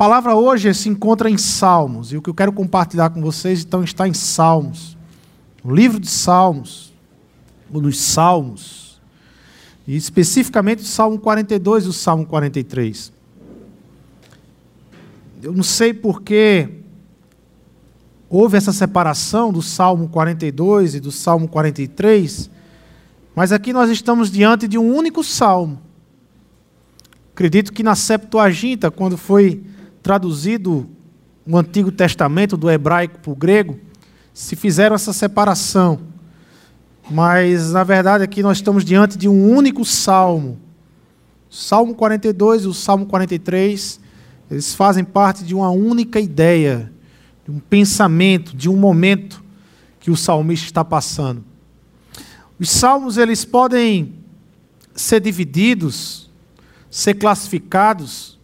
palavra hoje se encontra em Salmos, e o que eu quero compartilhar com vocês então está em Salmos. O livro de Salmos, ou nos Salmos, e especificamente o Salmo 42 e o Salmo 43. Eu não sei por que houve essa separação do Salmo 42 e do Salmo 43, mas aqui nós estamos diante de um único salmo. Acredito que na Septuaginta, quando foi traduzido o Antigo Testamento do hebraico para o grego, se fizeram essa separação. Mas, na verdade, aqui nós estamos diante de um único salmo. Salmo 42 e o Salmo 43, eles fazem parte de uma única ideia, de um pensamento, de um momento que o salmista está passando. Os salmos, eles podem ser divididos, ser classificados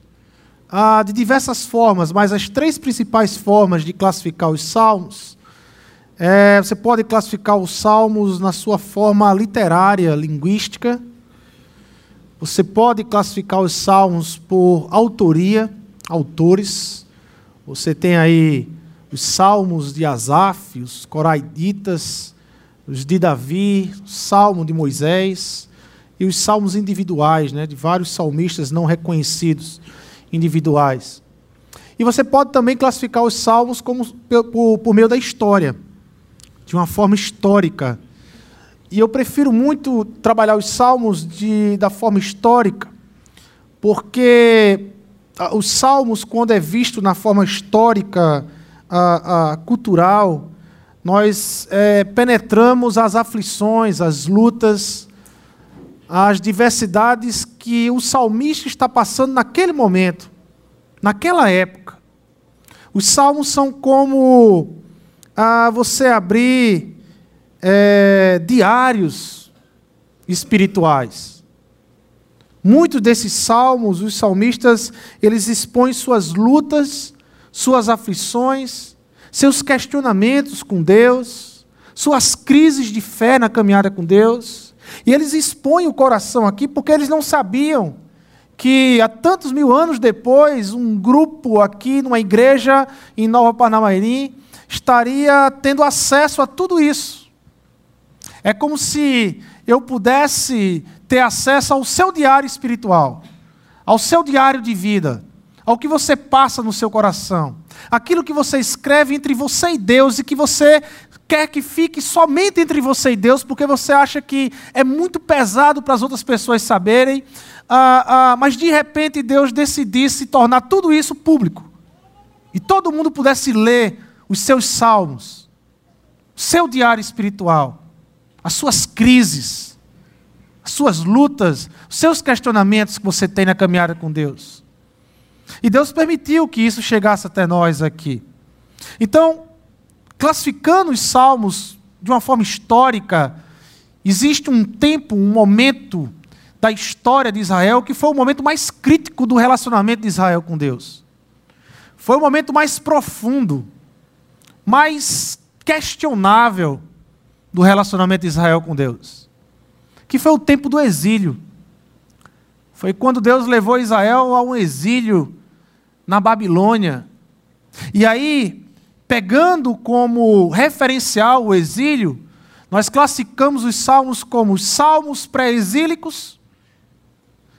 ah, de diversas formas, mas as três principais formas de classificar os salmos, é, você pode classificar os salmos na sua forma literária, linguística. Você pode classificar os salmos por autoria, autores. Você tem aí os salmos de Asaf, os coraiditas, os de Davi, o salmo de Moisés e os salmos individuais, né, de vários salmistas não reconhecidos individuais. E você pode também classificar os salmos como, por, por meio da história, de uma forma histórica. E eu prefiro muito trabalhar os salmos de, da forma histórica, porque os salmos, quando é visto na forma histórica, a, a cultural, nós é, penetramos as aflições, as lutas, as diversidades que o salmista está passando naquele momento, naquela época. Os salmos são como ah, você abrir é, diários espirituais. Muitos desses salmos, os salmistas, eles expõem suas lutas, suas aflições, seus questionamentos com Deus, suas crises de fé na caminhada com Deus. E eles expõem o coração aqui porque eles não sabiam que há tantos mil anos depois, um grupo aqui numa igreja em Nova Parnamirim estaria tendo acesso a tudo isso. É como se eu pudesse ter acesso ao seu diário espiritual, ao seu diário de vida, ao que você passa no seu coração, aquilo que você escreve entre você e Deus e que você quer que fique somente entre você e Deus, porque você acha que é muito pesado para as outras pessoas saberem, ah, ah, mas de repente Deus decidisse tornar tudo isso público. E todo mundo pudesse ler os seus salmos, seu diário espiritual, as suas crises, as suas lutas, os seus questionamentos que você tem na caminhada com Deus. E Deus permitiu que isso chegasse até nós aqui. Então, classificando os salmos de uma forma histórica, existe um tempo, um momento da história de Israel que foi o momento mais crítico do relacionamento de Israel com Deus. Foi o momento mais profundo, mais questionável do relacionamento de Israel com Deus. Que foi o tempo do exílio. Foi quando Deus levou Israel a um exílio na Babilônia. E aí, pegando como referencial o exílio, nós classificamos os salmos como salmos pré-exílicos,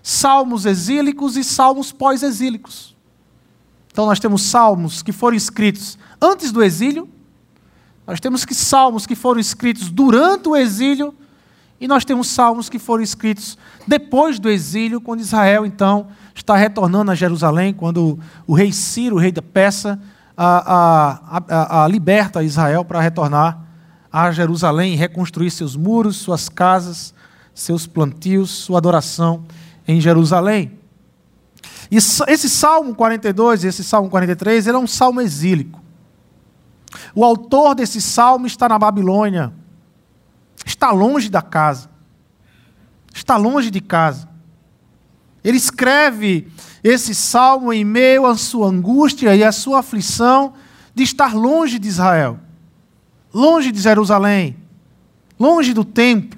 salmos exílicos e salmos pós-exílicos. Então nós temos salmos que foram escritos antes do exílio, nós temos que salmos que foram escritos durante o exílio, e nós temos salmos que foram escritos depois do exílio, quando Israel então está retornando a Jerusalém, quando o rei Ciro, o rei da Peça, a, a, a, liberta Israel para retornar a Jerusalém e reconstruir seus muros, suas casas, seus plantios, sua adoração em Jerusalém. E esse Salmo 42 e esse Salmo 43, ele é um salmo exílico. O autor desse salmo está na Babilônia, está longe da casa, está longe de casa. Ele escreve esse salmo em meio à sua angústia e à sua aflição de estar longe de Israel, longe de Jerusalém, longe do templo.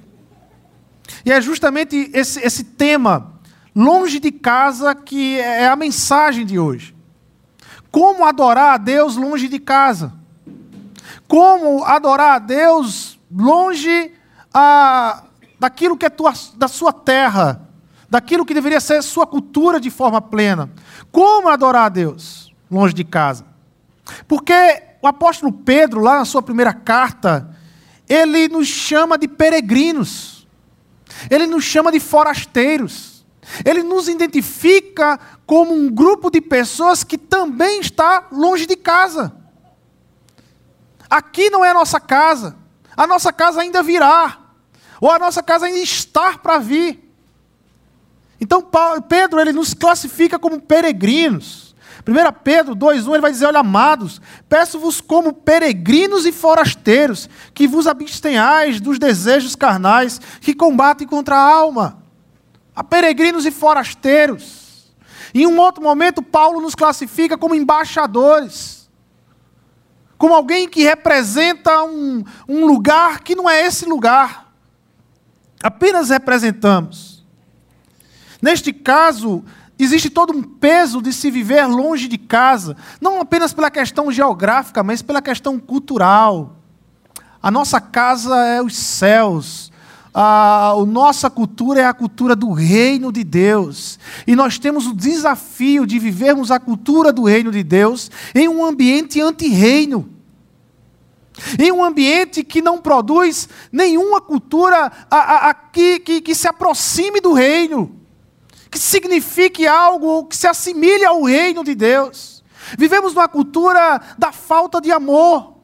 E é justamente esse, esse tema, longe de casa, que é a mensagem de hoje. como adorar a Deus longe de casa. Como adorar a Deus longe a, daquilo que é tua, da sua terra, daquilo que deveria ser sua cultura de forma plena. Como adorar a Deus longe de casa? Porque o apóstolo Pedro, lá na sua primeira carta, ele nos chama de peregrinos, ele nos chama de forasteiros, ele nos identifica como um grupo de pessoas que também está longe de casa. Aqui não é a nossa casa, a nossa casa ainda virá, ou a nossa casa ainda está para vir. Então Pedro ele nos classifica como peregrinos. 1 Pedro 2,1 ele vai dizer: Olha, amados, peço-vos como peregrinos e forasteiros, que vos abstenhais dos desejos carnais que combatem contra a alma. A peregrinos e forasteiros. Em um outro momento, Paulo nos classifica como embaixadores, como alguém que representa um, um lugar que não é esse lugar. Apenas representamos. Neste caso, Existe todo um peso de se viver longe de casa, não apenas pela questão geográfica, mas pela questão cultural. A nossa casa é os céus. A, nossa cultura é a cultura do reino de Deus. E nós temos o desafio de vivermos a cultura do reino de Deus em um ambiente anti-reino. Em um ambiente que não produz nenhuma cultura que, que se aproxime do reino que signifique algo que se assimile ao reino de Deus. Vivemos numa cultura da falta de amor.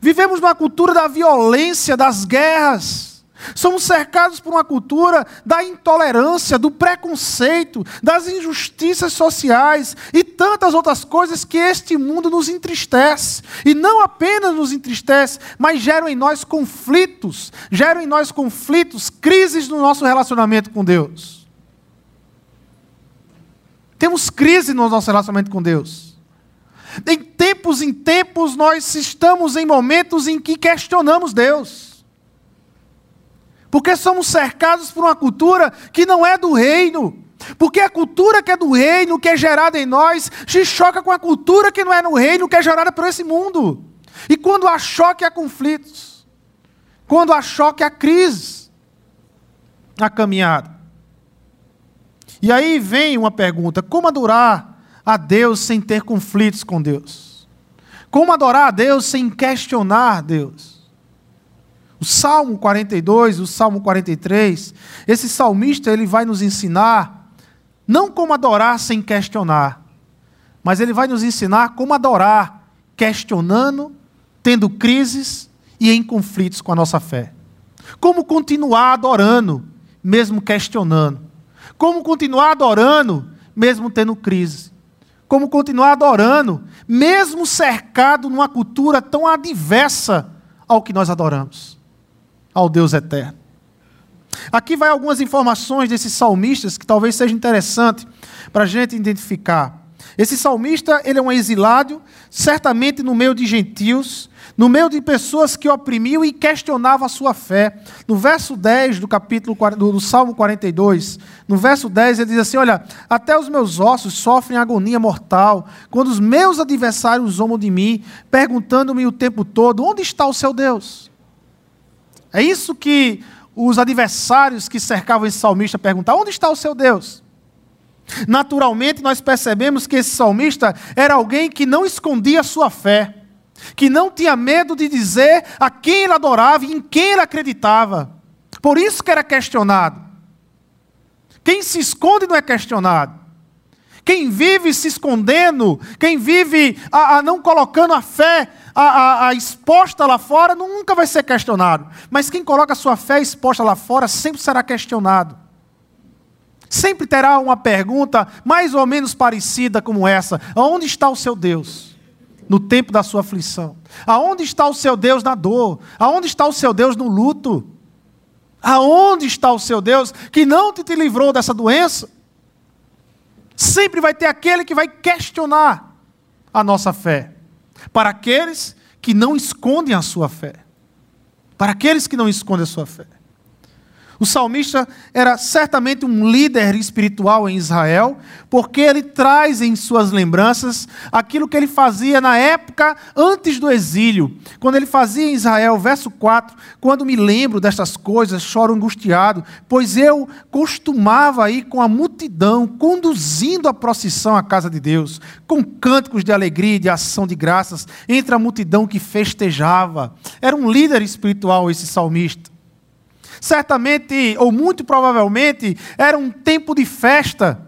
Vivemos numa cultura da violência, das guerras. Somos cercados por uma cultura da intolerância, do preconceito, das injustiças sociais e tantas outras coisas que este mundo nos entristece. E não apenas nos entristece, mas geram em nós conflitos, geram em nós conflitos, crises no nosso relacionamento com Deus. Temos crise no nosso relacionamento com Deus. Em tempos em tempos, nós estamos em momentos em que questionamos Deus. Porque somos cercados por uma cultura que não é do reino. Porque a cultura que é do reino, que é gerada em nós, se choca com a cultura que não é no reino, que é gerada por esse mundo. E quando há choque, há conflitos. Quando há choque, há crise. A caminhada. E aí vem uma pergunta: como adorar a Deus sem ter conflitos com Deus? Como adorar a Deus sem questionar Deus? O Salmo 42, o Salmo 43, esse salmista ele vai nos ensinar não como adorar sem questionar, mas ele vai nos ensinar como adorar questionando, tendo crises e em conflitos com a nossa fé. Como continuar adorando, mesmo questionando. Como continuar adorando, mesmo tendo crise. Como continuar adorando, mesmo cercado numa cultura tão adversa ao que nós adoramos, ao Deus eterno. Aqui vai algumas informações desses salmistas que talvez seja interessante para a gente identificar. Esse salmista, ele é um exilado, certamente no meio de gentios, no meio de pessoas que oprimiam e questionavam a sua fé. No verso 10 do capítulo do Salmo 42, no verso 10 ele diz assim: "Olha, até os meus ossos sofrem agonia mortal, quando os meus adversários zombam de mim, perguntando-me o tempo todo: onde está o seu Deus?" É isso que os adversários que cercavam esse salmista perguntavam: onde está o seu Deus? Naturalmente, nós percebemos que esse salmista era alguém que não escondia a sua fé, que não tinha medo de dizer a quem ele adorava e em quem ele acreditava. Por isso que era questionado. Quem se esconde não é questionado. Quem vive se escondendo, quem vive a, a não colocando a fé a, a, exposta lá fora, nunca vai ser questionado. Mas quem coloca a sua fé exposta lá fora sempre será questionado sempre terá uma pergunta mais ou menos parecida como essa: Aonde está o seu Deus? No tempo da sua aflição. Aonde está o seu Deus na dor? Aonde está o seu Deus no luto? Aonde está o seu Deus que não te, te livrou dessa doença? Sempre vai ter aquele que vai questionar a nossa fé. Para aqueles que não escondem a sua fé. Para aqueles que não escondem a sua fé. O salmista era certamente um líder espiritual em Israel, porque ele traz em suas lembranças aquilo que ele fazia na época antes do exílio. Quando ele fazia em Israel, verso 4: Quando me lembro destas coisas, choro angustiado, pois eu costumava ir com a multidão, conduzindo a procissão à casa de Deus, com cânticos de alegria e de ação de graças, entre a multidão que festejava. Era um líder espiritual esse salmista. Certamente, ou muito provavelmente, era um tempo de festa.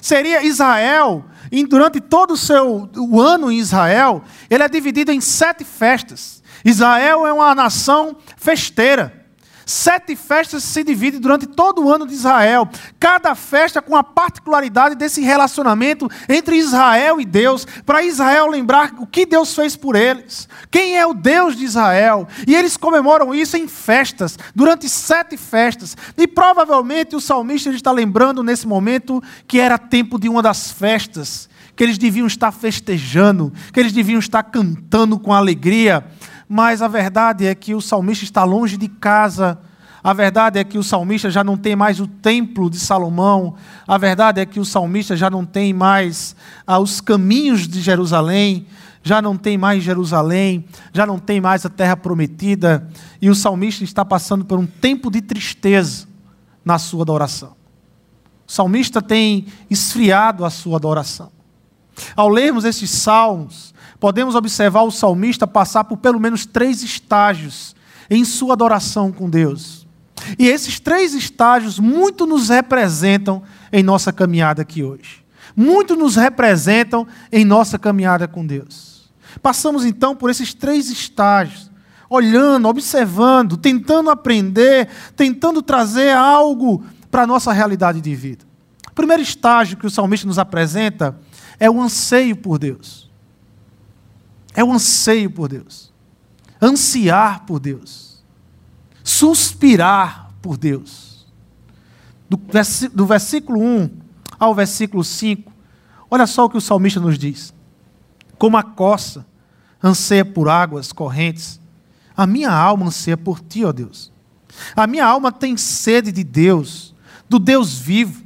Seria Israel, durante todo o seu o ano em Israel, ele é dividido em sete festas. Israel é uma nação festeira. Sete festas se dividem durante todo o ano de Israel. Cada festa com a particularidade desse relacionamento entre Israel e Deus, para Israel lembrar o que Deus fez por eles, quem é o Deus de Israel. E eles comemoram isso em festas, durante sete festas. E provavelmente o salmista está lembrando nesse momento que era tempo de uma das festas, que eles deviam estar festejando, que eles deviam estar cantando com alegria mas a verdade é que o salmista está longe de casa. A verdade é que o salmista já não tem mais o templo de Salomão. A verdade é que o salmista já não tem mais ah, os caminhos de Jerusalém. Já não tem mais Jerusalém. Já não tem mais a terra prometida. E o salmista está passando por um tempo de tristeza na sua adoração. O salmista tem esfriado a sua adoração. Ao lermos esses salmos, podemos observar o salmista passar por pelo menos três estágios em sua adoração com Deus. E esses três estágios muito nos representam em nossa caminhada aqui hoje. Muito nos representam em nossa caminhada com Deus. Passamos então por esses três estágios, olhando, observando, tentando aprender, tentando trazer algo para a nossa realidade de vida. O primeiro estágio que o salmista nos apresenta é o anseio por Deus. É o anseio por Deus, ansiar por Deus, suspirar por Deus. Do, versículo 1 ao versículo 5, olha só o que o salmista nos diz: Como a coça anseia por águas correntes, a minha alma anseia por ti, ó Deus. A minha alma tem sede de Deus, do Deus vivo.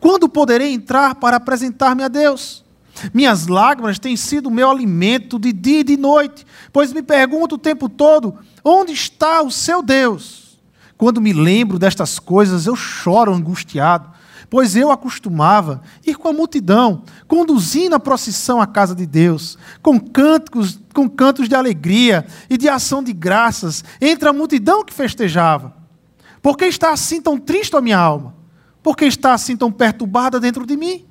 Quando poderei entrar para apresentar-me a Deus? Minhas lágrimas têm sido meu alimento de dia e de noite, pois me pergunto o tempo todo: onde está o seu Deus? Quando me lembro destas coisas, eu choro angustiado, pois eu acostumava ir com a multidão, conduzindo a procissão à casa de Deus, com cânticos, com cantos de alegria e de ação de graças entre a multidão que festejava. Por que está assim tão triste a minha alma? Por que está assim tão perturbada dentro de mim?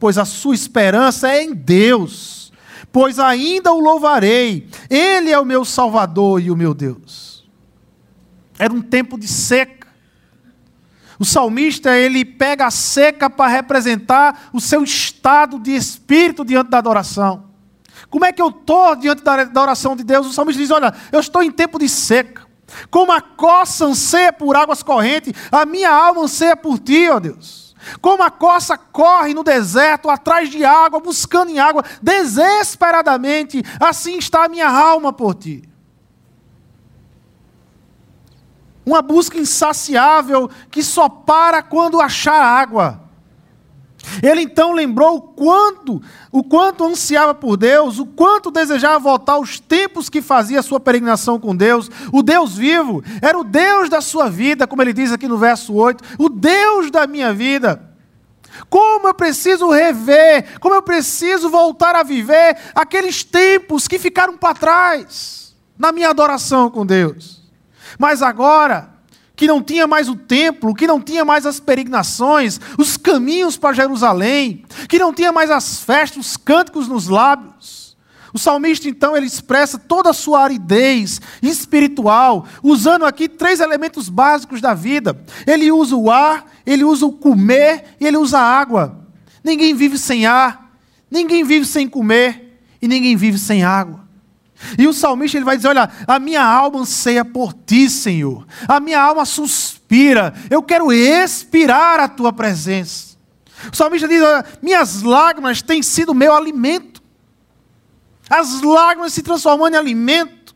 Pois a sua esperança é em Deus, pois ainda o louvarei, Ele é o meu Salvador e o meu Deus. Era um tempo de seca. O salmista, ele pega a seca para representar o seu estado de espírito diante da adoração. Como é que eu estou diante da oração de Deus? O salmista diz: Olha, eu estou em tempo de seca. Como a coça anseia por águas correntes, a minha alma anseia por ti, ó Deus. Como a coça corre no deserto atrás de água, buscando em água, desesperadamente, assim está a minha alma por ti. Uma busca insaciável que só para quando achar água. Ele então lembrou o quanto, o quanto ansiava por Deus, o quanto desejava voltar aos tempos que fazia sua peregrinação com Deus. O Deus vivo era o Deus da sua vida, como ele diz aqui no verso 8, o Deus da minha vida. Como eu preciso rever, como eu preciso voltar a viver aqueles tempos que ficaram para trás na minha adoração com Deus. Mas agora, que não tinha mais o templo, que não tinha mais as peregrinações, os caminhos para Jerusalém, que não tinha mais as festas, os cânticos nos lábios. O salmista, então, ele expressa toda a sua aridez espiritual, usando aqui três elementos básicos da vida. Ele usa o ar, ele usa o comer e ele usa a água. Ninguém vive sem ar, ninguém vive sem comer e ninguém vive sem água. E o salmista ele vai dizer: Olha, a minha alma anseia por ti, Senhor. A minha alma suspira. Eu quero expirar a tua presença. O salmista diz: Olha, minhas lágrimas têm sido meu alimento. As lágrimas se transformando em alimento.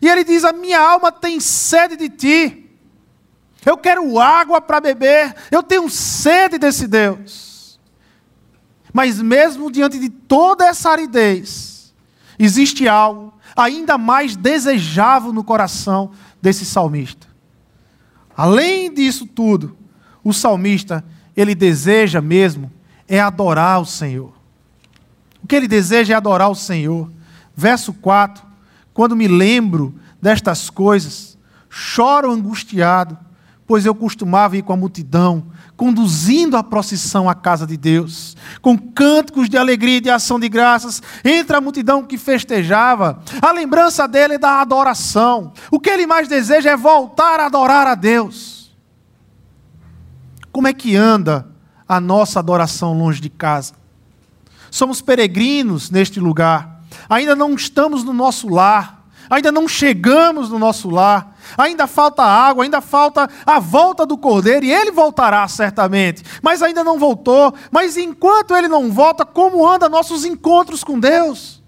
E ele diz: A minha alma tem sede de ti. Eu quero água para beber. Eu tenho sede desse Deus. Mas mesmo diante de toda essa aridez, existe algo ainda mais desejável no coração desse salmista. Além disso tudo, o salmista, ele deseja mesmo é adorar o Senhor. O que ele deseja é adorar o Senhor. Verso 4: Quando me lembro destas coisas, choro angustiado, pois eu costumava ir com a multidão, conduzindo a procissão à casa de Deus, com cânticos de alegria e de ação de graças, entre a multidão que festejava. A lembrança dele é da adoração. O que ele mais deseja é voltar a adorar a Deus. Como é que anda a nossa adoração longe de casa? Somos peregrinos neste lugar, ainda não estamos no nosso lar, ainda não chegamos no nosso lar ainda falta água, ainda falta a volta do cordeiro, e ele voltará certamente, mas ainda não voltou. Mas enquanto ele não volta, como anda nossos encontros com Deus?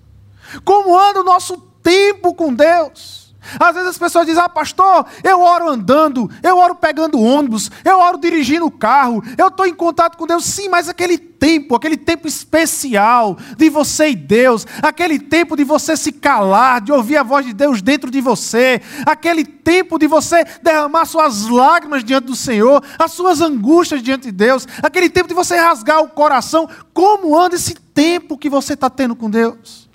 Como anda o nosso tempo com Deus? Às vezes as pessoas dizem: Ah, pastor, eu oro andando, eu oro pegando ônibus, eu oro dirigindo o carro, eu estou em contato com Deus. Sim, mas aquele tempo, aquele tempo especial de você e Deus, aquele tempo de você se calar, de ouvir a voz de Deus dentro de você, aquele tempo de você derramar suas lágrimas diante do Senhor, as suas angústias diante de Deus, aquele tempo de você rasgar o coração. Como anda esse tempo que você está tendo com Deus?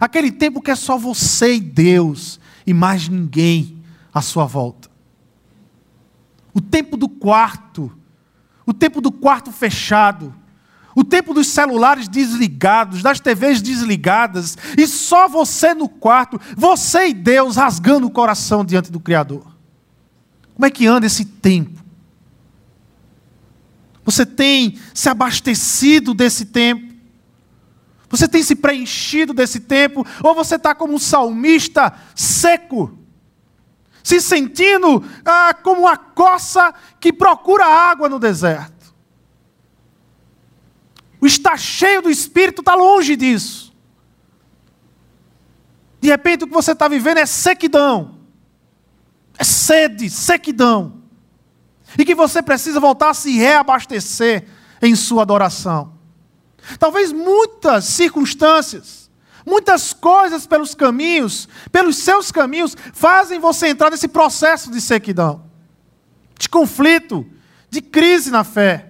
Aquele tempo que é só você e Deus e mais ninguém à sua volta. O tempo do quarto, o tempo do quarto fechado, o tempo dos celulares desligados, das TVs desligadas, e só você no quarto, você e Deus rasgando o coração diante do Criador. Como é que anda esse tempo? Você tem se abastecido desse tempo? Você tem se preenchido desse tempo? Ou você está como um salmista seco? Se sentindo ah, como uma coça que procura água no deserto? O estar cheio do Espírito está longe disso. De repente o que você está vivendo é sequidão. É sede, sequidão. E que você precisa voltar a se reabastecer em sua adoração. Talvez muitas circunstâncias, muitas coisas pelos caminhos, pelos seus caminhos, fazem você entrar nesse processo de sequidão, de conflito, de crise na fé.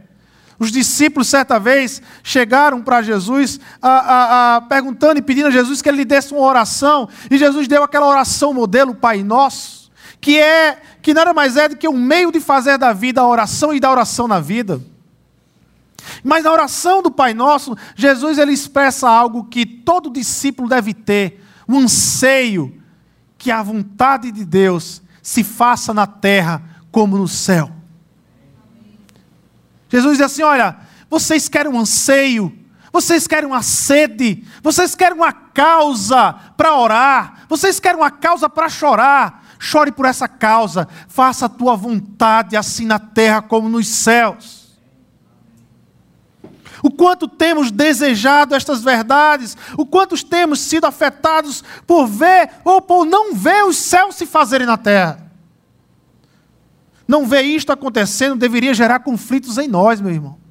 Os discípulos, certa vez, chegaram para Jesus, a, a, a, perguntando e pedindo a Jesus que ele lhe desse uma oração, e Jesus deu aquela oração modelo, Pai Nosso, que é que nada mais é do que um meio de fazer da vida a oração e da oração na vida. Mas na oração do Pai Nosso, Jesus ele expressa algo que todo discípulo deve ter, um anseio que a vontade de Deus se faça na terra como no céu. Jesus diz assim: Olha, vocês querem um anseio, vocês querem uma sede, vocês querem uma causa para orar, vocês querem uma causa para chorar. Chore por essa causa, faça a tua vontade assim na terra como nos céus o quanto temos desejado estas verdades, o quanto temos sido afetados por ver ou por não ver os céus se fazerem na terra. Não ver isto acontecendo deveria gerar conflitos em nós, meu irmão.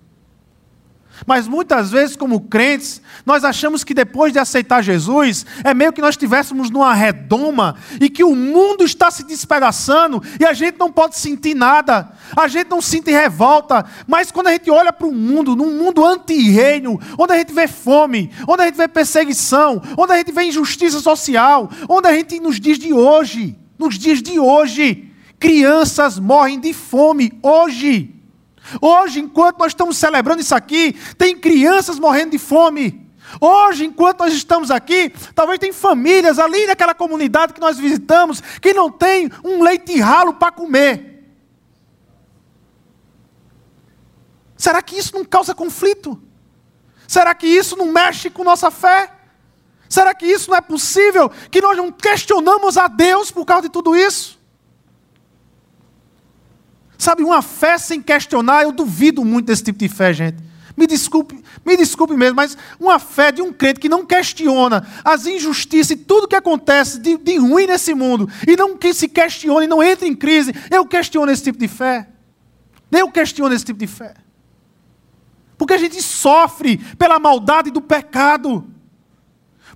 Mas muitas vezes, como crentes, nós achamos que depois de aceitar Jesus, é meio que nós estivéssemos numa redoma e que o mundo está se despedaçando e a gente não pode sentir nada, a gente não sente revolta. Mas quando a gente olha para o mundo, num mundo anti-reino, onde a gente vê fome, onde a gente vê perseguição, onde a gente vê injustiça social, onde a gente, nos dias de hoje, nos dias de hoje, crianças morrem de fome hoje. Hoje, enquanto nós estamos celebrando isso aqui, tem crianças morrendo de fome. Hoje, enquanto nós estamos aqui, talvez tem famílias ali naquela comunidade que nós visitamos que não tem um leite ralo para comer. Será que isso não causa conflito? Será que isso não mexe com nossa fé? Será que isso não é possível? Que nós não questionamos a Deus por causa de tudo isso? Sabe, uma fé sem questionar, eu duvido muito desse tipo de fé, gente. Me desculpe, me desculpe mesmo, mas uma fé de um crente que não questiona as injustiças e tudo que acontece de, de ruim nesse mundo, e não que se questione não entre em crise, eu questiono esse tipo de fé. Eu questiono esse tipo de fé. Porque a gente sofre pela maldade do pecado.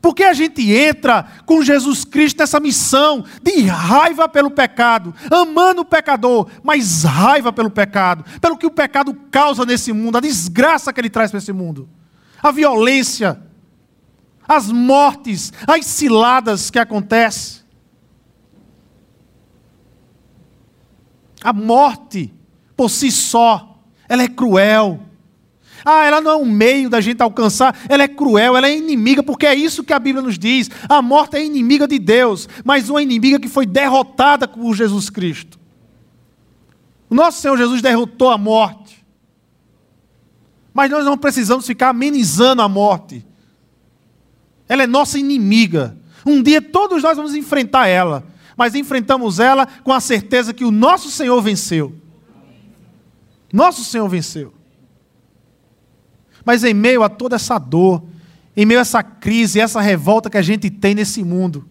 Porque a gente entra com Jesus Cristo nessa missão de raiva pelo pecado, amando o pecador, mas raiva pelo pecado, pelo que o pecado causa nesse mundo, a desgraça que ele traz para esse mundo, a violência, as mortes, as ciladas que acontecem. A morte, por si só, ela é cruel. Ah, ela não é um meio da gente alcançar, ela é cruel, ela é inimiga, porque é isso que a Bíblia nos diz. A morte é inimiga de Deus, mas uma inimiga que foi derrotada por Jesus Cristo. O nosso Senhor Jesus derrotou a morte. Mas nós não precisamos ficar amenizando a morte. Ela é nossa inimiga. Um dia todos nós vamos enfrentar ela, mas enfrentamos ela com a certeza que o nosso Senhor venceu. Nosso Senhor venceu. Mas em meio a toda essa dor, em meio a essa crise, essa revolta que a gente tem nesse mundo,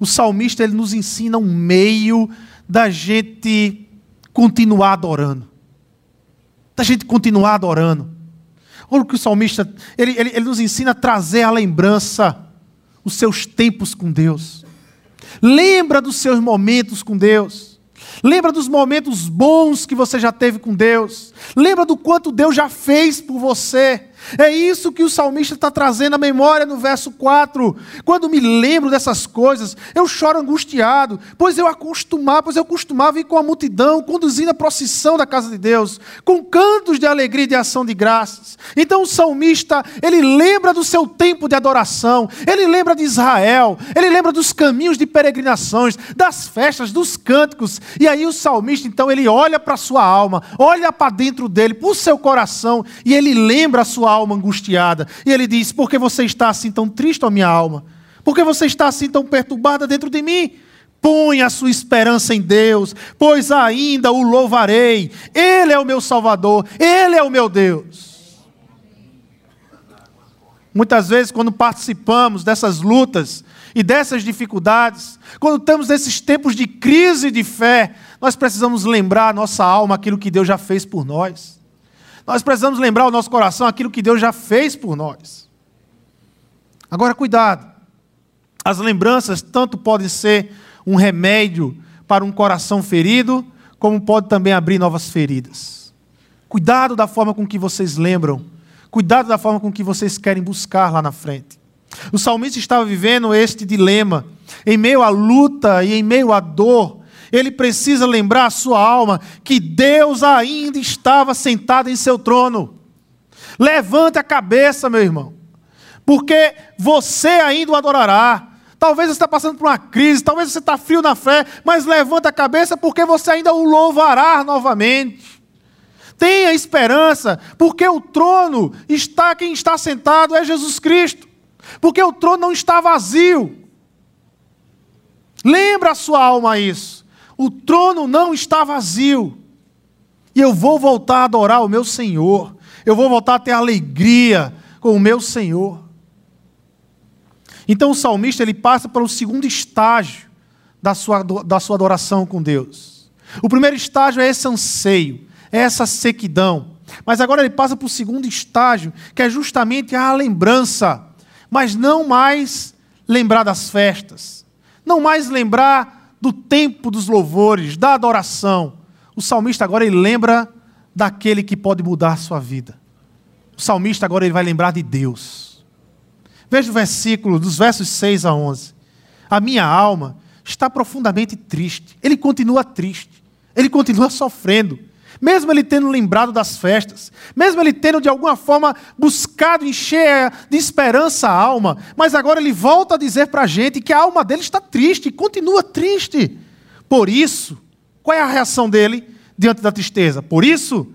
o salmista ele nos ensina um meio da gente continuar adorando. Da gente continuar adorando. Olha o que o salmista, ele, ele, ele nos ensina a trazer à lembrança os seus tempos com Deus. Lembra dos seus momentos com Deus. Lembra dos momentos bons que você já teve com Deus. Lembra do quanto Deus já fez por você. É isso que o salmista está trazendo à memória no verso 4. Quando me lembro dessas coisas, eu choro angustiado, pois eu acostumava, pois eu costumava ir com a multidão, conduzindo a procissão da casa de Deus, com cantos de alegria e de ação de graças. Então o salmista, ele lembra do seu tempo de adoração, ele lembra de Israel, ele lembra dos caminhos de peregrinações, das festas, dos cânticos. E aí o salmista, então, ele olha para a sua alma, olha para dentro dele, para o seu coração, e ele lembra a sua alma angustiada. E ele diz: Por que você está assim tão triste, ó minha alma? Por que você está assim tão perturbada dentro de mim? Põe a sua esperança em Deus, pois ainda o louvarei. Ele é o meu Salvador, Ele é o meu Deus. Muitas vezes, quando participamos dessas lutas e dessas dificuldades, quando estamos nesses tempos de crise de fé, nós precisamos lembrar a nossa alma aquilo que Deus já fez por nós. Nós precisamos lembrar o nosso coração aquilo que Deus já fez por nós. Agora, cuidado. As lembranças tanto podem ser um remédio para um coração ferido, como pode também abrir novas feridas. Cuidado da forma com que vocês lembram. Cuidado da forma com que vocês querem buscar lá na frente. O salmista estava vivendo este dilema. Em meio à luta e em meio à dor, ele precisa lembrar a sua alma que Deus ainda estava sentado em seu trono. Levante a cabeça, meu irmão, porque você ainda o adorará. Talvez você está passando por uma crise, talvez você está frio na fé, mas levanta a cabeça porque você ainda o louvará novamente. Tenha esperança, porque o trono está, quem está sentado é Jesus Cristo. Porque o trono não está vazio. Lembra a sua alma isso o trono não está vazio. E eu vou voltar a adorar o meu Senhor. Eu vou voltar a ter alegria com o meu Senhor. Então o salmista ele passa para o segundo estágio da sua, da sua adoração com Deus. O primeiro estágio é esse anseio, é essa sequidão. Mas agora ele passa para o segundo estágio, que é justamente a lembrança, mas não mais lembrar das festas, não mais lembrar do tempo dos louvores, da adoração. O salmista agora ele lembra daquele que pode mudar a sua vida. O salmista agora ele vai lembrar de Deus. Veja o versículo, dos versos 6 a 11. A minha alma está profundamente triste. Ele continua triste. Ele continua sofrendo mesmo ele tendo lembrado das festas, mesmo ele tendo de alguma forma buscado encher de esperança a alma, mas agora ele volta a dizer para a gente que a alma dele está triste, continua triste. Por isso, qual é a reação dele diante da tristeza? Por isso,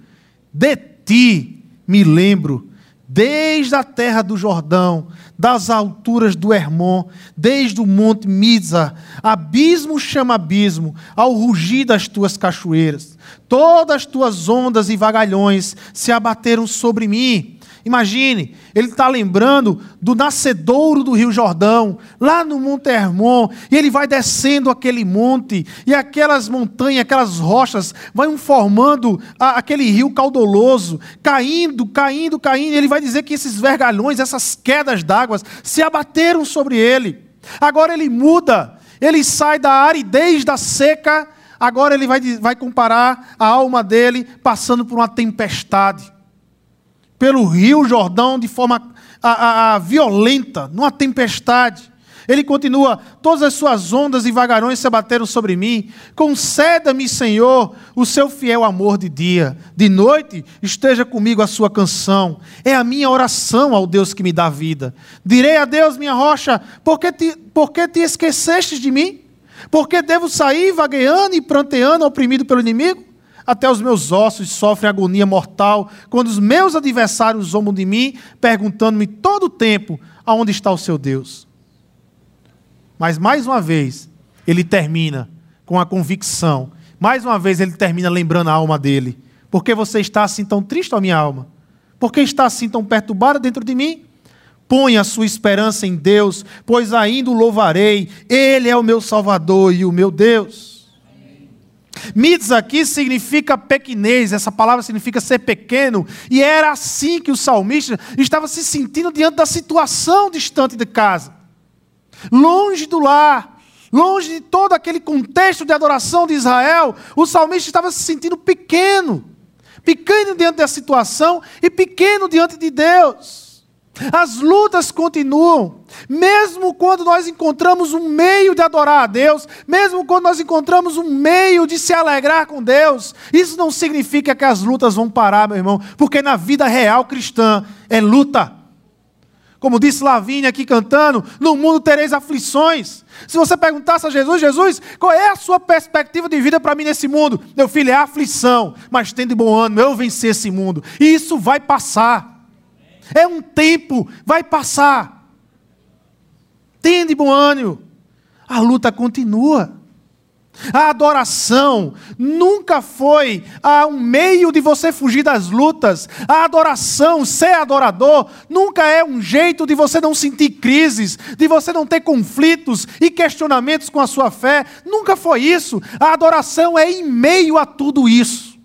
de ti me lembro desde a terra do Jordão, das alturas do Hermon, desde o monte Mizar, abismo chama abismo, ao rugir das tuas cachoeiras. Todas as tuas ondas e vagalhões se abateram sobre mim. Imagine, ele está lembrando do nascedouro do Rio Jordão, lá no Monte Hermon, e ele vai descendo aquele monte, e aquelas montanhas, aquelas rochas, vão formando a, aquele rio caudoloso, caindo, caindo, caindo, ele vai dizer que esses vergalhões, essas quedas d'água, se abateram sobre ele. Agora ele muda, ele sai da aridez da seca, agora ele vai, vai comparar a alma dele passando por uma tempestade pelo rio Jordão de forma a, a, a violenta, numa tempestade. Ele continua: Todas as suas ondas e vagarões se abateram sobre mim. Conceda-me, Senhor, o seu fiel amor de dia. De noite esteja comigo a sua canção. É a minha oração ao Deus que me dá vida. Direi a Deus, minha rocha, por que te, por que te de mim? Por que devo sair vagueando e pranteando, oprimido pelo inimigo? Até os meus ossos sofrem agonia mortal quando os meus adversários zombam de mim, perguntando-me todo o tempo aonde está o seu Deus. Mas mais uma vez, ele termina com a convicção. Mais uma vez, ele termina lembrando a alma dele. Por que você está assim tão triste, ó minha alma? Por que está assim tão perturbada dentro de mim? Põe a sua esperança em Deus, pois ainda o louvarei. Ele é o meu Salvador e o meu Deus. Mitos aqui significa pequenez, essa palavra significa ser pequeno, e era assim que o salmista estava se sentindo diante da situação distante de casa, longe do lar, longe de todo aquele contexto de adoração de Israel, o salmista estava se sentindo pequeno, pequeno diante da situação e pequeno diante de Deus. As lutas continuam, mesmo quando nós encontramos um meio de adorar a Deus, mesmo quando nós encontramos um meio de se alegrar com Deus, isso não significa que as lutas vão parar, meu irmão, porque na vida real cristã é luta. Como disse Lavínia aqui cantando, no mundo tereis aflições. Se você perguntasse a Jesus, Jesus, qual é a sua perspectiva de vida para mim nesse mundo? Meu filho, é aflição, mas tendo bom ânimo, eu vencer esse mundo. E isso vai passar. É um tempo, vai passar. Tende bom ânimo. A luta continua. A adoração nunca foi um meio de você fugir das lutas. A adoração, ser adorador, nunca é um jeito de você não sentir crises, de você não ter conflitos e questionamentos com a sua fé. Nunca foi isso. A adoração é em meio a tudo isso.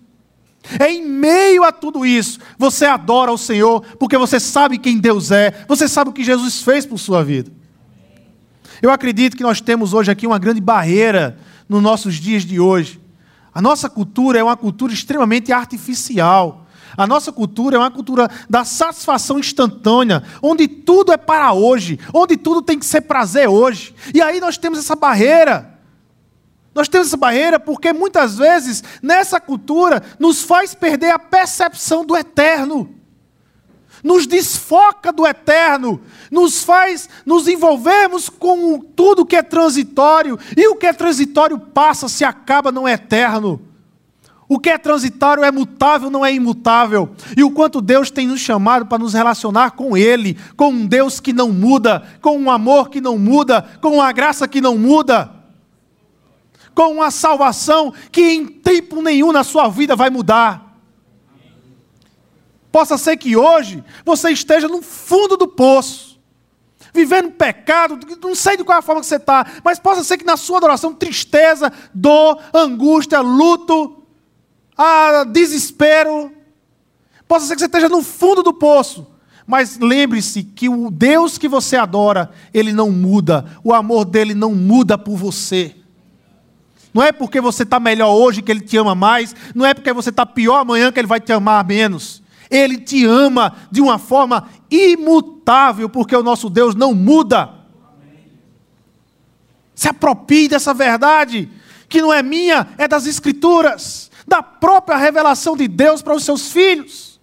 É em meio a tudo isso, você adora o Senhor, porque você sabe quem Deus é, você sabe o que Jesus fez por sua vida. Eu acredito que nós temos hoje aqui uma grande barreira nos nossos dias de hoje. A nossa cultura é uma cultura extremamente artificial. A nossa cultura é uma cultura da satisfação instantânea, onde tudo é para hoje, onde tudo tem que ser prazer hoje. E aí nós temos essa barreira. Nós temos essa barreira porque muitas vezes nessa cultura nos faz perder a percepção do eterno. Nos desfoca do eterno, nos faz nos envolvermos com tudo que é transitório, e o que é transitório passa, se acaba, não é eterno. O que é transitório é mutável, não é imutável. E o quanto Deus tem nos chamado para nos relacionar com Ele, com um Deus que não muda, com um amor que não muda, com uma graça que não muda com uma salvação que em tempo nenhum na sua vida vai mudar. Possa ser que hoje você esteja no fundo do poço, vivendo pecado, não sei de qual a forma que você está, mas possa ser que na sua adoração, tristeza, dor, angústia, luto, ah, desespero, possa ser que você esteja no fundo do poço, mas lembre-se que o Deus que você adora, ele não muda, o amor dele não muda por você. Não é porque você está melhor hoje que Ele te ama mais, não é porque você está pior amanhã que Ele vai te amar menos. Ele te ama de uma forma imutável, porque o nosso Deus não muda. Se aproprie dessa verdade, que não é minha, é das Escrituras, da própria revelação de Deus para os seus filhos.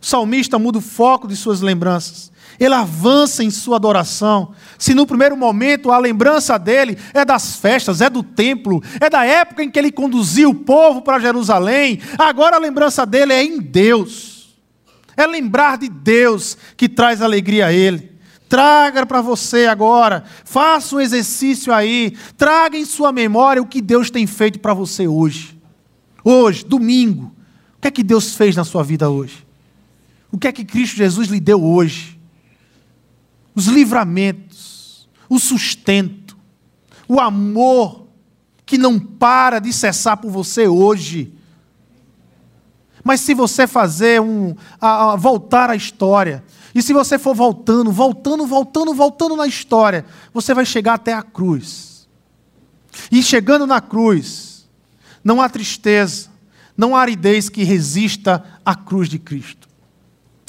O salmista muda o foco de suas lembranças ele avança em sua adoração. Se no primeiro momento a lembrança dele é das festas, é do templo, é da época em que ele conduzia o povo para Jerusalém, agora a lembrança dele é em Deus. É lembrar de Deus que traz alegria a ele. Traga para você agora, faça um exercício aí, traga em sua memória o que Deus tem feito para você hoje. Hoje, domingo que é que Deus fez na sua vida hoje? O que é que Cristo Jesus lhe deu hoje? Os livramentos, o sustento, o amor que não para de cessar por você hoje. Mas se você fazer um. A, a, voltar à história, e se você for voltando, voltando, voltando, voltando na história, você vai chegar até a cruz. E chegando na cruz, não há tristeza, não há aridez que resista à cruz de Cristo.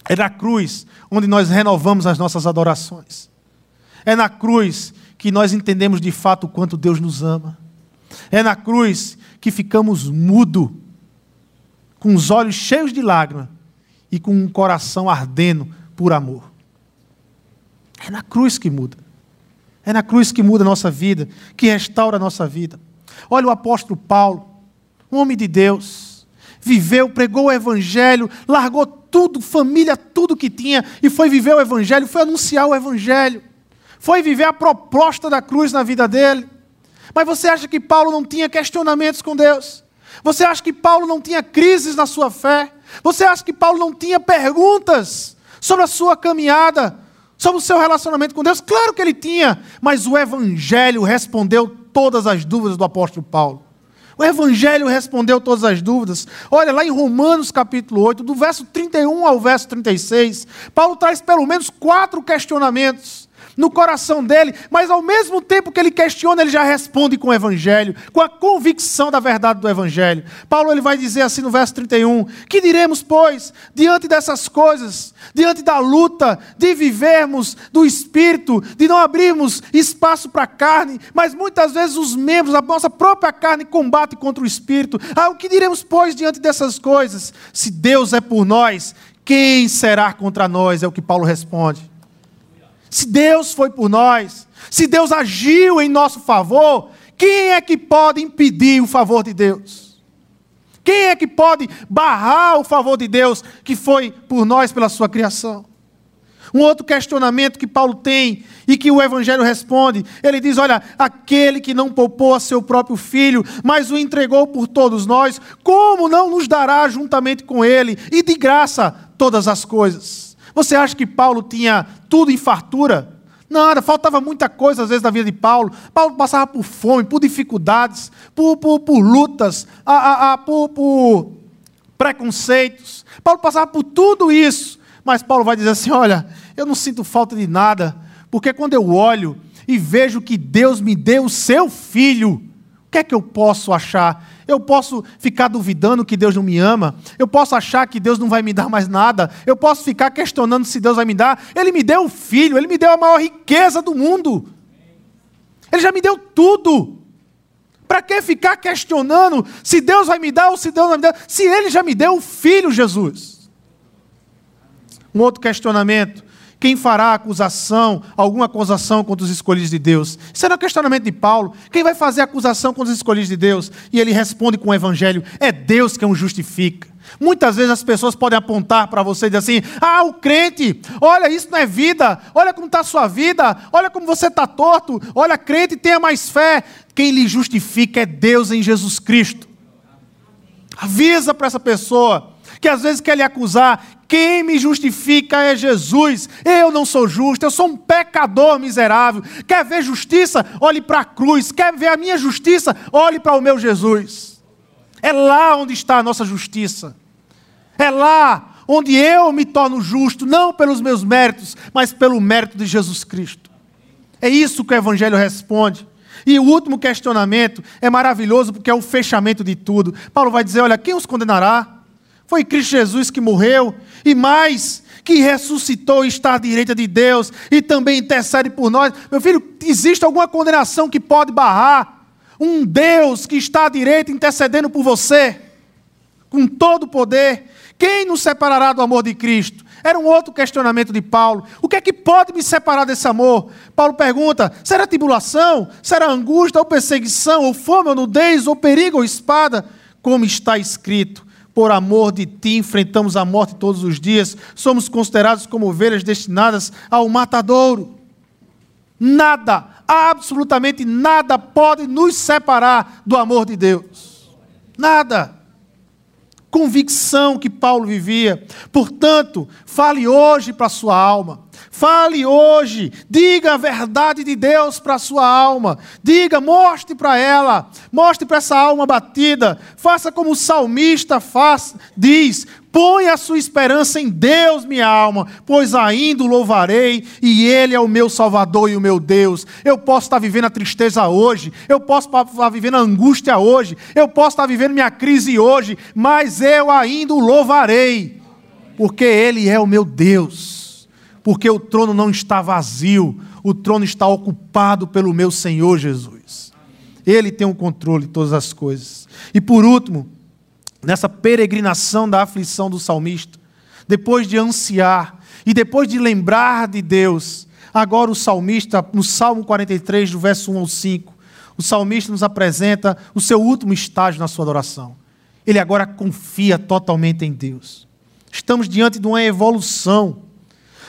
É na cruz onde nós renovamos as nossas adorações. É na cruz que nós entendemos de fato o quanto Deus nos ama. É na cruz que ficamos mudo, com os olhos cheios de lágrimas e com um coração ardendo por amor. É na cruz que muda. É na cruz que muda a nossa vida, que restaura a nossa vida. Olha o apóstolo Paulo, um homem de Deus, viveu, pregou o evangelho, largou tudo, família, tudo que tinha, e foi viver o evangelho, foi anunciar o evangelho, foi viver a proposta da cruz na vida dele. Mas você acha que Paulo não tinha questionamentos com Deus? Você acha que Paulo não tinha crises na sua fé? Você acha que Paulo não tinha perguntas sobre a sua caminhada, sobre o seu relacionamento com Deus? Claro que ele tinha, mas o Evangelho respondeu todas as dúvidas do apóstolo Paulo. O Evangelho respondeu todas as dúvidas. Olha, lá em Romanos capítulo 8, do verso 31 ao verso 36, Paulo traz pelo menos quatro questionamentos no coração dele, mas ao mesmo tempo que ele questiona, ele já responde com o evangelho, com a convicção da verdade do evangelho. Paulo ele vai dizer assim no verso 31: "Que diremos, pois, diante dessas coisas, diante da luta de vivermos do espírito, de não abrirmos espaço para a carne, mas muitas vezes os membros, a nossa própria carne combate contra o espírito. Ah, o que diremos, pois, diante dessas coisas? Se Deus é por nós, quem será contra nós? É o que Paulo responde. Se Deus foi por nós, se Deus agiu em nosso favor, quem é que pode impedir o favor de Deus? Quem é que pode barrar o favor de Deus que foi por nós pela sua criação? Um outro questionamento que Paulo tem e que o Evangelho responde, ele diz: Olha, aquele que não poupou a seu próprio filho, mas o entregou por todos nós, como não nos dará juntamente com ele e de graça todas as coisas? Você acha que Paulo tinha tudo em fartura? Nada, faltava muita coisa às vezes na vida de Paulo. Paulo passava por fome, por dificuldades, por, por, por lutas, a, a, a, por, por preconceitos. Paulo passava por tudo isso. Mas Paulo vai dizer assim: olha, eu não sinto falta de nada, porque quando eu olho e vejo que Deus me deu o seu filho, o que é que eu posso achar? Eu posso ficar duvidando que Deus não me ama. Eu posso achar que Deus não vai me dar mais nada. Eu posso ficar questionando se Deus vai me dar. Ele me deu o filho, ele me deu a maior riqueza do mundo. Ele já me deu tudo. Para que ficar questionando se Deus vai me dar ou se Deus não vai me dar? Se ele já me deu o filho, Jesus. Um outro questionamento. Quem fará acusação, alguma acusação contra os escolhidos de Deus? Isso era o questionamento de Paulo. Quem vai fazer acusação contra os escolhidos de Deus? E ele responde com o evangelho: é Deus quem o justifica. Muitas vezes as pessoas podem apontar para você e dizer assim: ah, o crente, olha, isso não é vida, olha como está a sua vida, olha como você está torto, olha, crente, tenha mais fé. Quem lhe justifica é Deus em Jesus Cristo. Avisa para essa pessoa que às vezes quer lhe acusar, quem me justifica é Jesus. Eu não sou justo, eu sou um pecador miserável. Quer ver justiça? Olhe para a cruz. Quer ver a minha justiça? Olhe para o meu Jesus. É lá onde está a nossa justiça. É lá onde eu me torno justo, não pelos meus méritos, mas pelo mérito de Jesus Cristo. É isso que o Evangelho responde. E o último questionamento é maravilhoso porque é o fechamento de tudo. Paulo vai dizer: olha, quem os condenará? Foi Cristo Jesus que morreu e mais, que ressuscitou e está à direita de Deus e também intercede por nós. Meu filho, existe alguma condenação que pode barrar um Deus que está à direita intercedendo por você, com todo o poder? Quem nos separará do amor de Cristo? Era um outro questionamento de Paulo. O que é que pode me separar desse amor? Paulo pergunta: será tribulação? Será angústia ou perseguição? Ou fome, ou nudez, ou perigo, ou espada? Como está escrito: por amor de ti enfrentamos a morte todos os dias, somos considerados como ovelhas destinadas ao matadouro. Nada, absolutamente nada pode nos separar do amor de Deus. Nada. convicção que Paulo vivia. Portanto, fale hoje para a sua alma. Fale hoje, diga a verdade de Deus para a sua alma. Diga, mostre para ela, mostre para essa alma batida. Faça como o salmista faz, diz: Põe a sua esperança em Deus, minha alma, pois ainda o louvarei e Ele é o meu Salvador e o meu Deus. Eu posso estar vivendo a tristeza hoje, eu posso estar vivendo a angústia hoje, eu posso estar vivendo minha crise hoje, mas eu ainda o louvarei, porque Ele é o meu Deus porque o trono não está vazio, o trono está ocupado pelo meu Senhor Jesus. Ele tem o controle de todas as coisas. E por último, nessa peregrinação da aflição do salmista, depois de ansiar e depois de lembrar de Deus, agora o salmista, no Salmo 43, do verso 1 ao 5, o salmista nos apresenta o seu último estágio na sua adoração. Ele agora confia totalmente em Deus. Estamos diante de uma evolução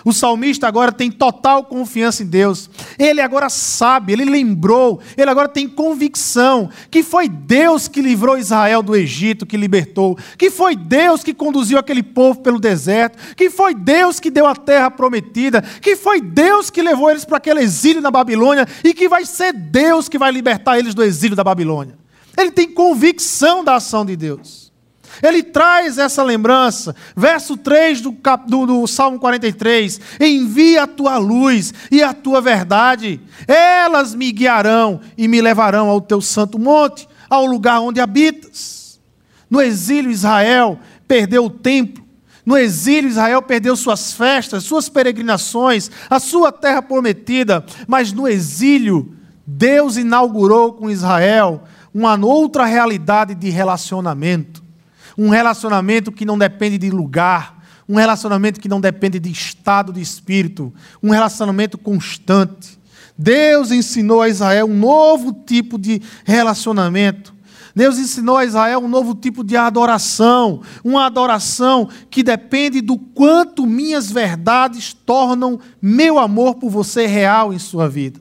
o salmista agora tem total confiança em Deus. Ele agora sabe, ele lembrou, ele agora tem convicção que foi Deus que livrou Israel do Egito, que libertou, que foi Deus que conduziu aquele povo pelo deserto, que foi Deus que deu a terra prometida, que foi Deus que levou eles para aquele exílio na Babilônia e que vai ser Deus que vai libertar eles do exílio da Babilônia. Ele tem convicção da ação de Deus. Ele traz essa lembrança. Verso 3 do, do, do, Salmo 43: Envia a tua luz e a tua verdade, elas me guiarão e me levarão ao teu santo monte, ao lugar onde habitas. No exílio, Israel perdeu o templo. No exílio, Israel perdeu suas festas, suas peregrinações, a sua terra prometida. Mas no exílio, Deus inaugurou com Israel uma outra realidade de relacionamento um relacionamento que não depende de lugar, um relacionamento que não depende de estado de espírito, um relacionamento constante. Deus ensinou a Israel um novo tipo de relacionamento. Deus ensinou a Israel um novo tipo de adoração, uma adoração que depende do quanto minhas verdades tornam meu amor por você real em sua vida.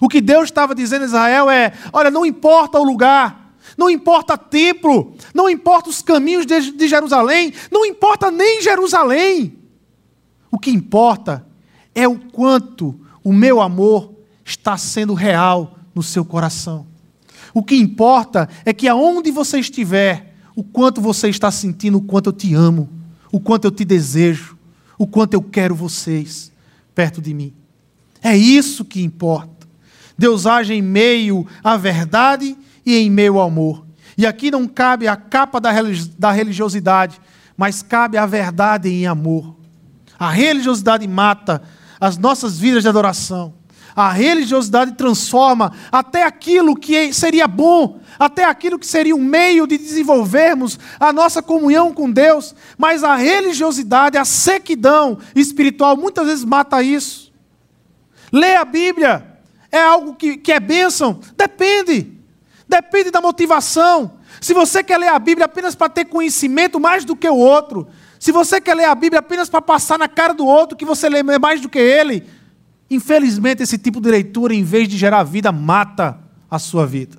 O que Deus estava dizendo a Israel é: olha, não importa o lugar, não importa templo, não importa os caminhos de Jerusalém, não importa nem Jerusalém. O que importa é o quanto o meu amor está sendo real no seu coração. O que importa é que aonde você estiver, o quanto você está sentindo, o quanto eu te amo, o quanto eu te desejo, o quanto eu quero vocês perto de mim. É isso que importa. Deus age em meio à verdade e em ao amor. E aqui não cabe a capa da religiosidade, mas cabe a verdade em amor. A religiosidade mata as nossas vidas de adoração. A religiosidade transforma até aquilo que seria bom, até aquilo que seria um meio de desenvolvermos a nossa comunhão com Deus, mas a religiosidade, a sequidão espiritual, muitas vezes mata isso. Ler a Bíblia é algo que, que é bênção? Depende. Depende da motivação. Se você quer ler a Bíblia apenas para ter conhecimento mais do que o outro, se você quer ler a Bíblia apenas para passar na cara do outro que você lê mais do que ele, infelizmente esse tipo de leitura, em vez de gerar vida, mata a sua vida.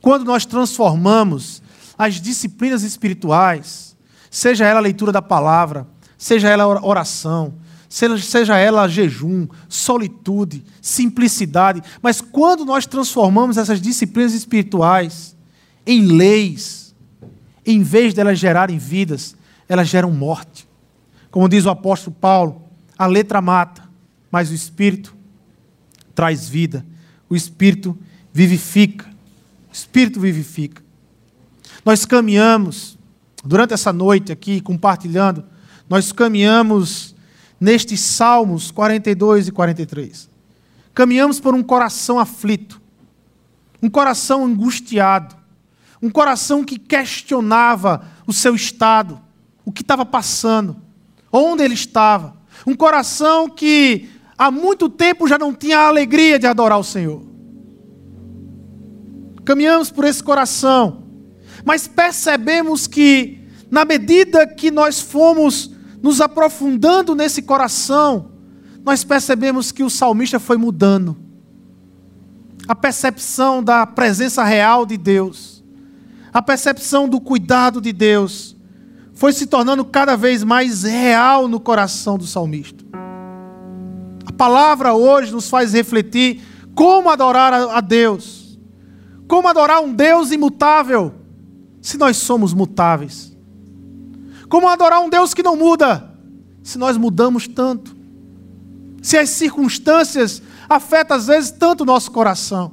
Quando nós transformamos as disciplinas espirituais, seja ela a leitura da palavra, seja ela a oração, seja ela jejum, solitude, simplicidade, mas quando nós transformamos essas disciplinas espirituais em leis, em vez de elas gerarem vidas, elas geram morte. Como diz o apóstolo Paulo, a letra mata, mas o espírito traz vida. O espírito vivifica. O espírito vivifica. Nós caminhamos durante essa noite aqui compartilhando, nós caminhamos nestes Salmos 42 e 43. Caminhamos por um coração aflito, um coração angustiado, um coração que questionava o seu estado, o que estava passando, onde ele estava, um coração que há muito tempo já não tinha a alegria de adorar o Senhor. Caminhamos por esse coração, mas percebemos que, na medida que nós fomos nos aprofundando nesse coração, nós percebemos que o salmista foi mudando. A percepção da presença real de Deus, a percepção do cuidado de Deus foi se tornando cada vez mais real no coração do salmista. A palavra hoje nos faz refletir como adorar a Deus, como adorar um Deus imutável, se nós somos mutáveis, como adorar um Deus que não muda, se nós mudamos tanto, se as circunstâncias afetam às vezes tanto o nosso coração.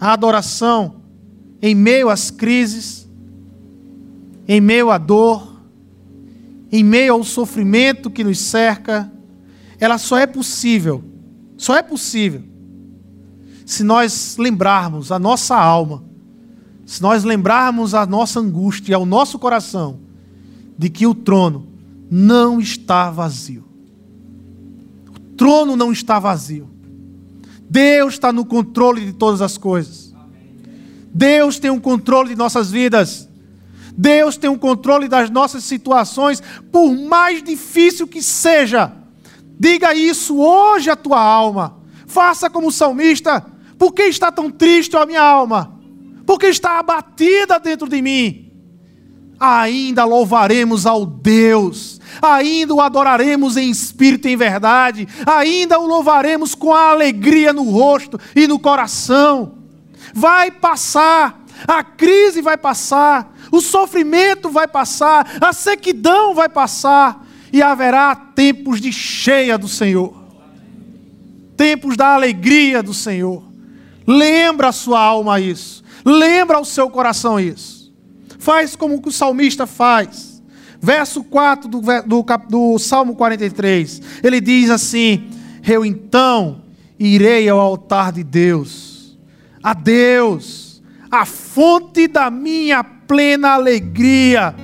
A adoração em meio às crises, em meio à dor, em meio ao sofrimento que nos cerca, ela só é possível, só é possível, se nós lembrarmos a nossa alma, se nós lembrarmos a nossa angústia e ao nosso coração, de que o trono não está vazio. O trono não está vazio. Deus está no controle de todas as coisas. Deus tem um controle de nossas vidas. Deus tem um controle das nossas situações, por mais difícil que seja. Diga isso hoje à tua alma. Faça como o salmista. Por que está tão triste a minha alma? Porque está abatida dentro de mim. Ainda louvaremos ao Deus, ainda o adoraremos em espírito e em verdade, ainda o louvaremos com a alegria no rosto e no coração. Vai passar, a crise vai passar, o sofrimento vai passar, a sequidão vai passar, e haverá tempos de cheia do Senhor, tempos da alegria do Senhor. Lembra a sua alma isso, lembra ao seu coração isso. Faz como o salmista faz. Verso 4 do, do, do Salmo 43, ele diz assim: Eu então irei ao altar de Deus, a Deus, a fonte da minha plena alegria.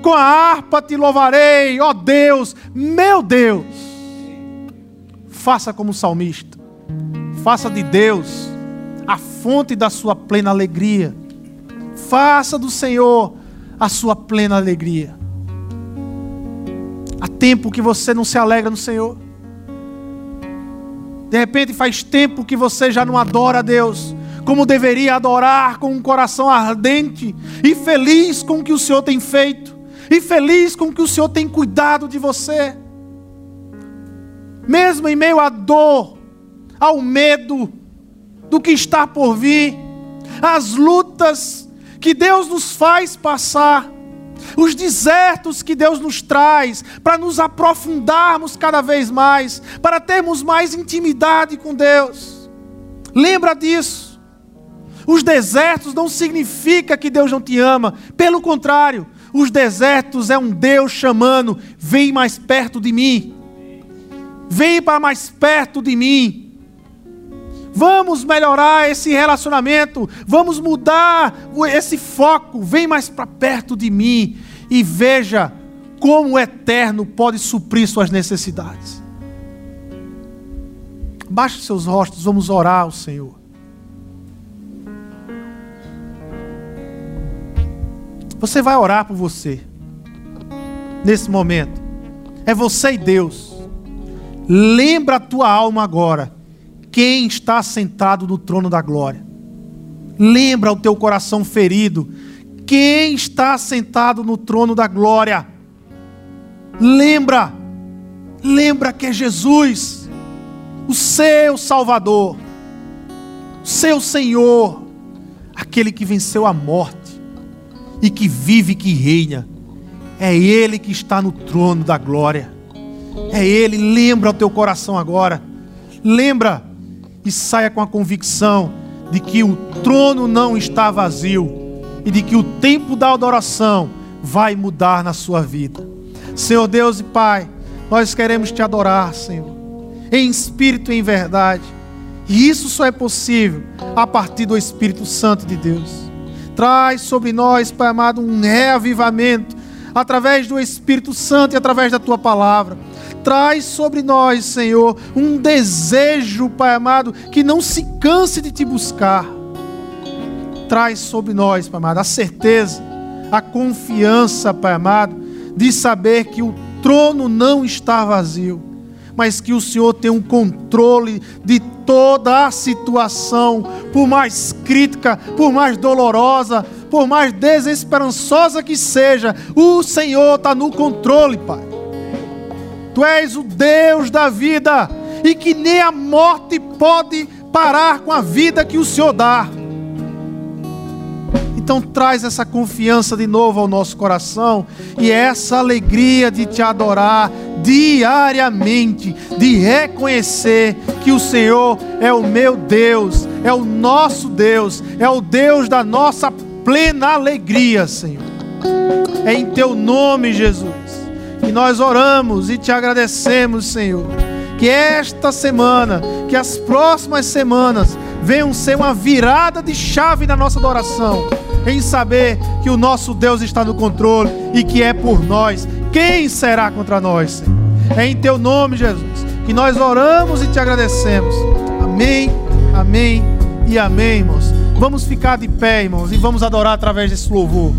Com a harpa te louvarei, ó Deus, meu Deus. Faça como salmista. Faça de Deus a fonte da sua plena alegria. Faça do Senhor a sua plena alegria. Há tempo que você não se alegra no Senhor. De repente faz tempo que você já não adora a Deus como deveria adorar com um coração ardente e feliz com o que o Senhor tem feito, e feliz com o que o Senhor tem cuidado de você. Mesmo em meio à dor, ao medo do que está por vir, às lutas que Deus nos faz passar, os desertos que Deus nos traz para nos aprofundarmos cada vez mais, para termos mais intimidade com Deus. Lembra disso. Os desertos não significa que Deus não te ama. Pelo contrário, os desertos é um Deus chamando: vem mais perto de mim. Vem para mais perto de mim. Vamos melhorar esse relacionamento. Vamos mudar esse foco. Vem mais para perto de mim e veja como o eterno pode suprir suas necessidades. Baixe seus rostos, vamos orar ao Senhor. Você vai orar por você. Nesse momento. É você e Deus. Lembra a tua alma agora. Quem está sentado no trono da glória. Lembra o teu coração ferido. Quem está sentado no trono da glória. Lembra. Lembra que é Jesus. O seu Salvador. O seu Senhor. Aquele que venceu a morte e que vive e que reina. É Ele que está no trono da glória. É Ele, lembra o teu coração agora. Lembra e saia com a convicção de que o trono não está vazio e de que o tempo da adoração vai mudar na sua vida. Senhor Deus e Pai, nós queremos te adorar, Senhor, em espírito e em verdade. E isso só é possível a partir do Espírito Santo de Deus. Traz sobre nós, Pai amado, um reavivamento através do Espírito Santo e através da tua palavra. Traz sobre nós, Senhor, um desejo, Pai amado, que não se canse de te buscar. Traz sobre nós, Pai amado, a certeza, a confiança, Pai amado, de saber que o trono não está vazio, mas que o Senhor tem um controle de toda a situação, por mais crítica, por mais dolorosa, por mais desesperançosa que seja, o Senhor está no controle, Pai. Tu és o Deus da vida e que nem a morte pode parar com a vida que o Senhor dá. Então traz essa confiança de novo ao nosso coração e essa alegria de te adorar diariamente, de reconhecer que o Senhor é o meu Deus, é o nosso Deus, é o Deus da nossa plena alegria, Senhor. É em teu nome, Jesus, nós oramos e te agradecemos, Senhor. Que esta semana, que as próximas semanas venham ser uma virada de chave na nossa adoração em saber que o nosso Deus está no controle e que é por nós. Quem será contra nós, Senhor? É em teu nome, Jesus, que nós oramos e te agradecemos. Amém, amém e amém, irmãos. Vamos ficar de pé, irmãos, e vamos adorar através desse louvor.